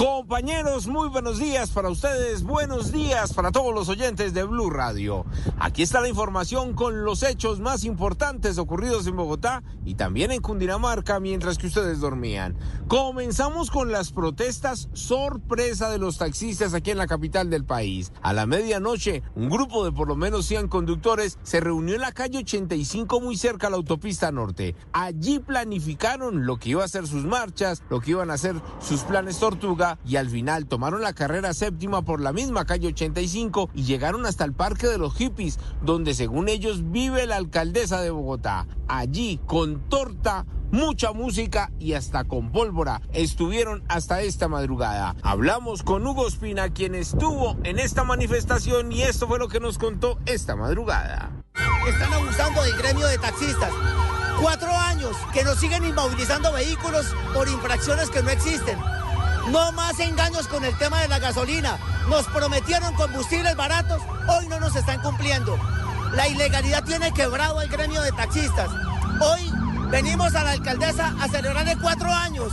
Compañeros, muy buenos días para ustedes, buenos días para todos los oyentes de Blue Radio. Aquí está la información con los hechos más importantes ocurridos en Bogotá y también en Cundinamarca mientras que ustedes dormían. Comenzamos con las protestas sorpresa de los taxistas aquí en la capital del país. A la medianoche, un grupo de por lo menos 100 conductores se reunió en la calle 85 muy cerca a la autopista norte. Allí planificaron lo que iba a ser sus marchas, lo que iban a ser sus planes tortuga y al final tomaron la carrera séptima por la misma calle 85 y llegaron hasta el Parque de los Hippies, donde según ellos vive la alcaldesa de Bogotá. Allí, con torta, mucha música y hasta con pólvora. Estuvieron hasta esta madrugada. Hablamos con Hugo Espina, quien estuvo en esta manifestación y esto fue lo que nos contó esta madrugada. Están abusando del gremio de taxistas. Cuatro años que nos siguen inmovilizando vehículos por infracciones que no existen. No más engaños con el tema de la gasolina. Nos prometieron combustibles baratos, hoy no nos están cumpliendo. La ilegalidad tiene quebrado el gremio de taxistas. Hoy venimos a la alcaldesa a celebrarle cuatro años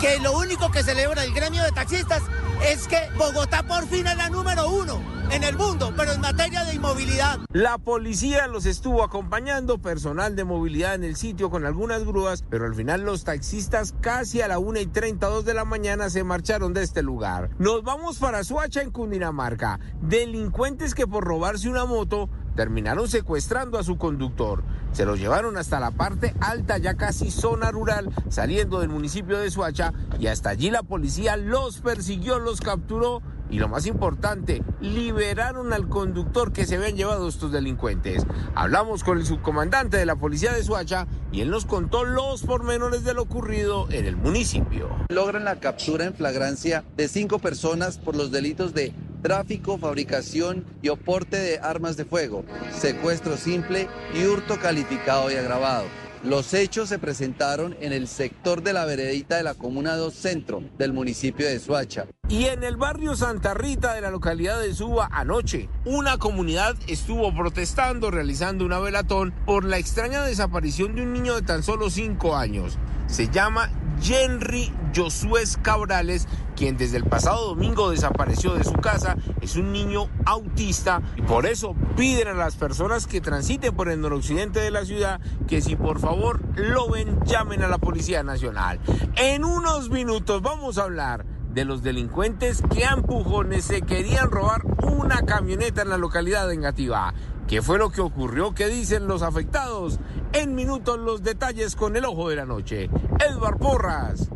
que lo único que celebra el gremio de taxistas es que Bogotá por fin es la número uno en el mundo, pero en materia de inmovilidad. La policía los estuvo acompañando, personal de movilidad en el sitio con algunas grúas, pero al final los taxistas casi a la 1 y 32 de la mañana se marcharon de este lugar. Nos vamos para Suacha en Cundinamarca. Delincuentes que por robarse una moto terminaron secuestrando a su conductor. Se lo llevaron hasta la parte alta, ya casi zona rural, saliendo del municipio de Suacha, y hasta allí la policía los persiguió, los capturó y lo más importante, liberaron al conductor que se habían llevado estos delincuentes. Hablamos con el subcomandante de la policía de Suacha y él nos contó los pormenores de lo ocurrido en el municipio. Logran la captura en flagrancia de cinco personas por los delitos de tráfico, fabricación y oporte de armas de fuego, secuestro simple y hurto calificado y agravado. Los hechos se presentaron en el sector de la veredita de la Comuna 2 Centro del municipio de Suacha. Y en el barrio Santa Rita de la localidad de Suba anoche, una comunidad estuvo protestando, realizando una velatón por la extraña desaparición de un niño de tan solo 5 años. Se llama Henry Josué Cabrales, quien desde el pasado domingo desapareció de su casa, es un niño autista y por eso piden a las personas que transiten por el noroccidente de la ciudad que si por favor lo ven llamen a la Policía Nacional. En unos minutos vamos a hablar de los delincuentes que a empujones se querían robar una camioneta en la localidad de Engativá. ¿Qué fue lo que ocurrió? ¿Qué dicen los afectados? En minutos los detalles con el ojo de la noche. Edward Porras,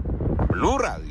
Blue Radio.